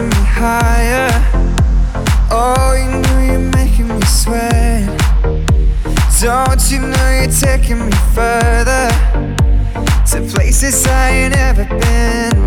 higher. Oh, you know you're making me sweat. Don't you know you're taking me further to places I ain't ever been.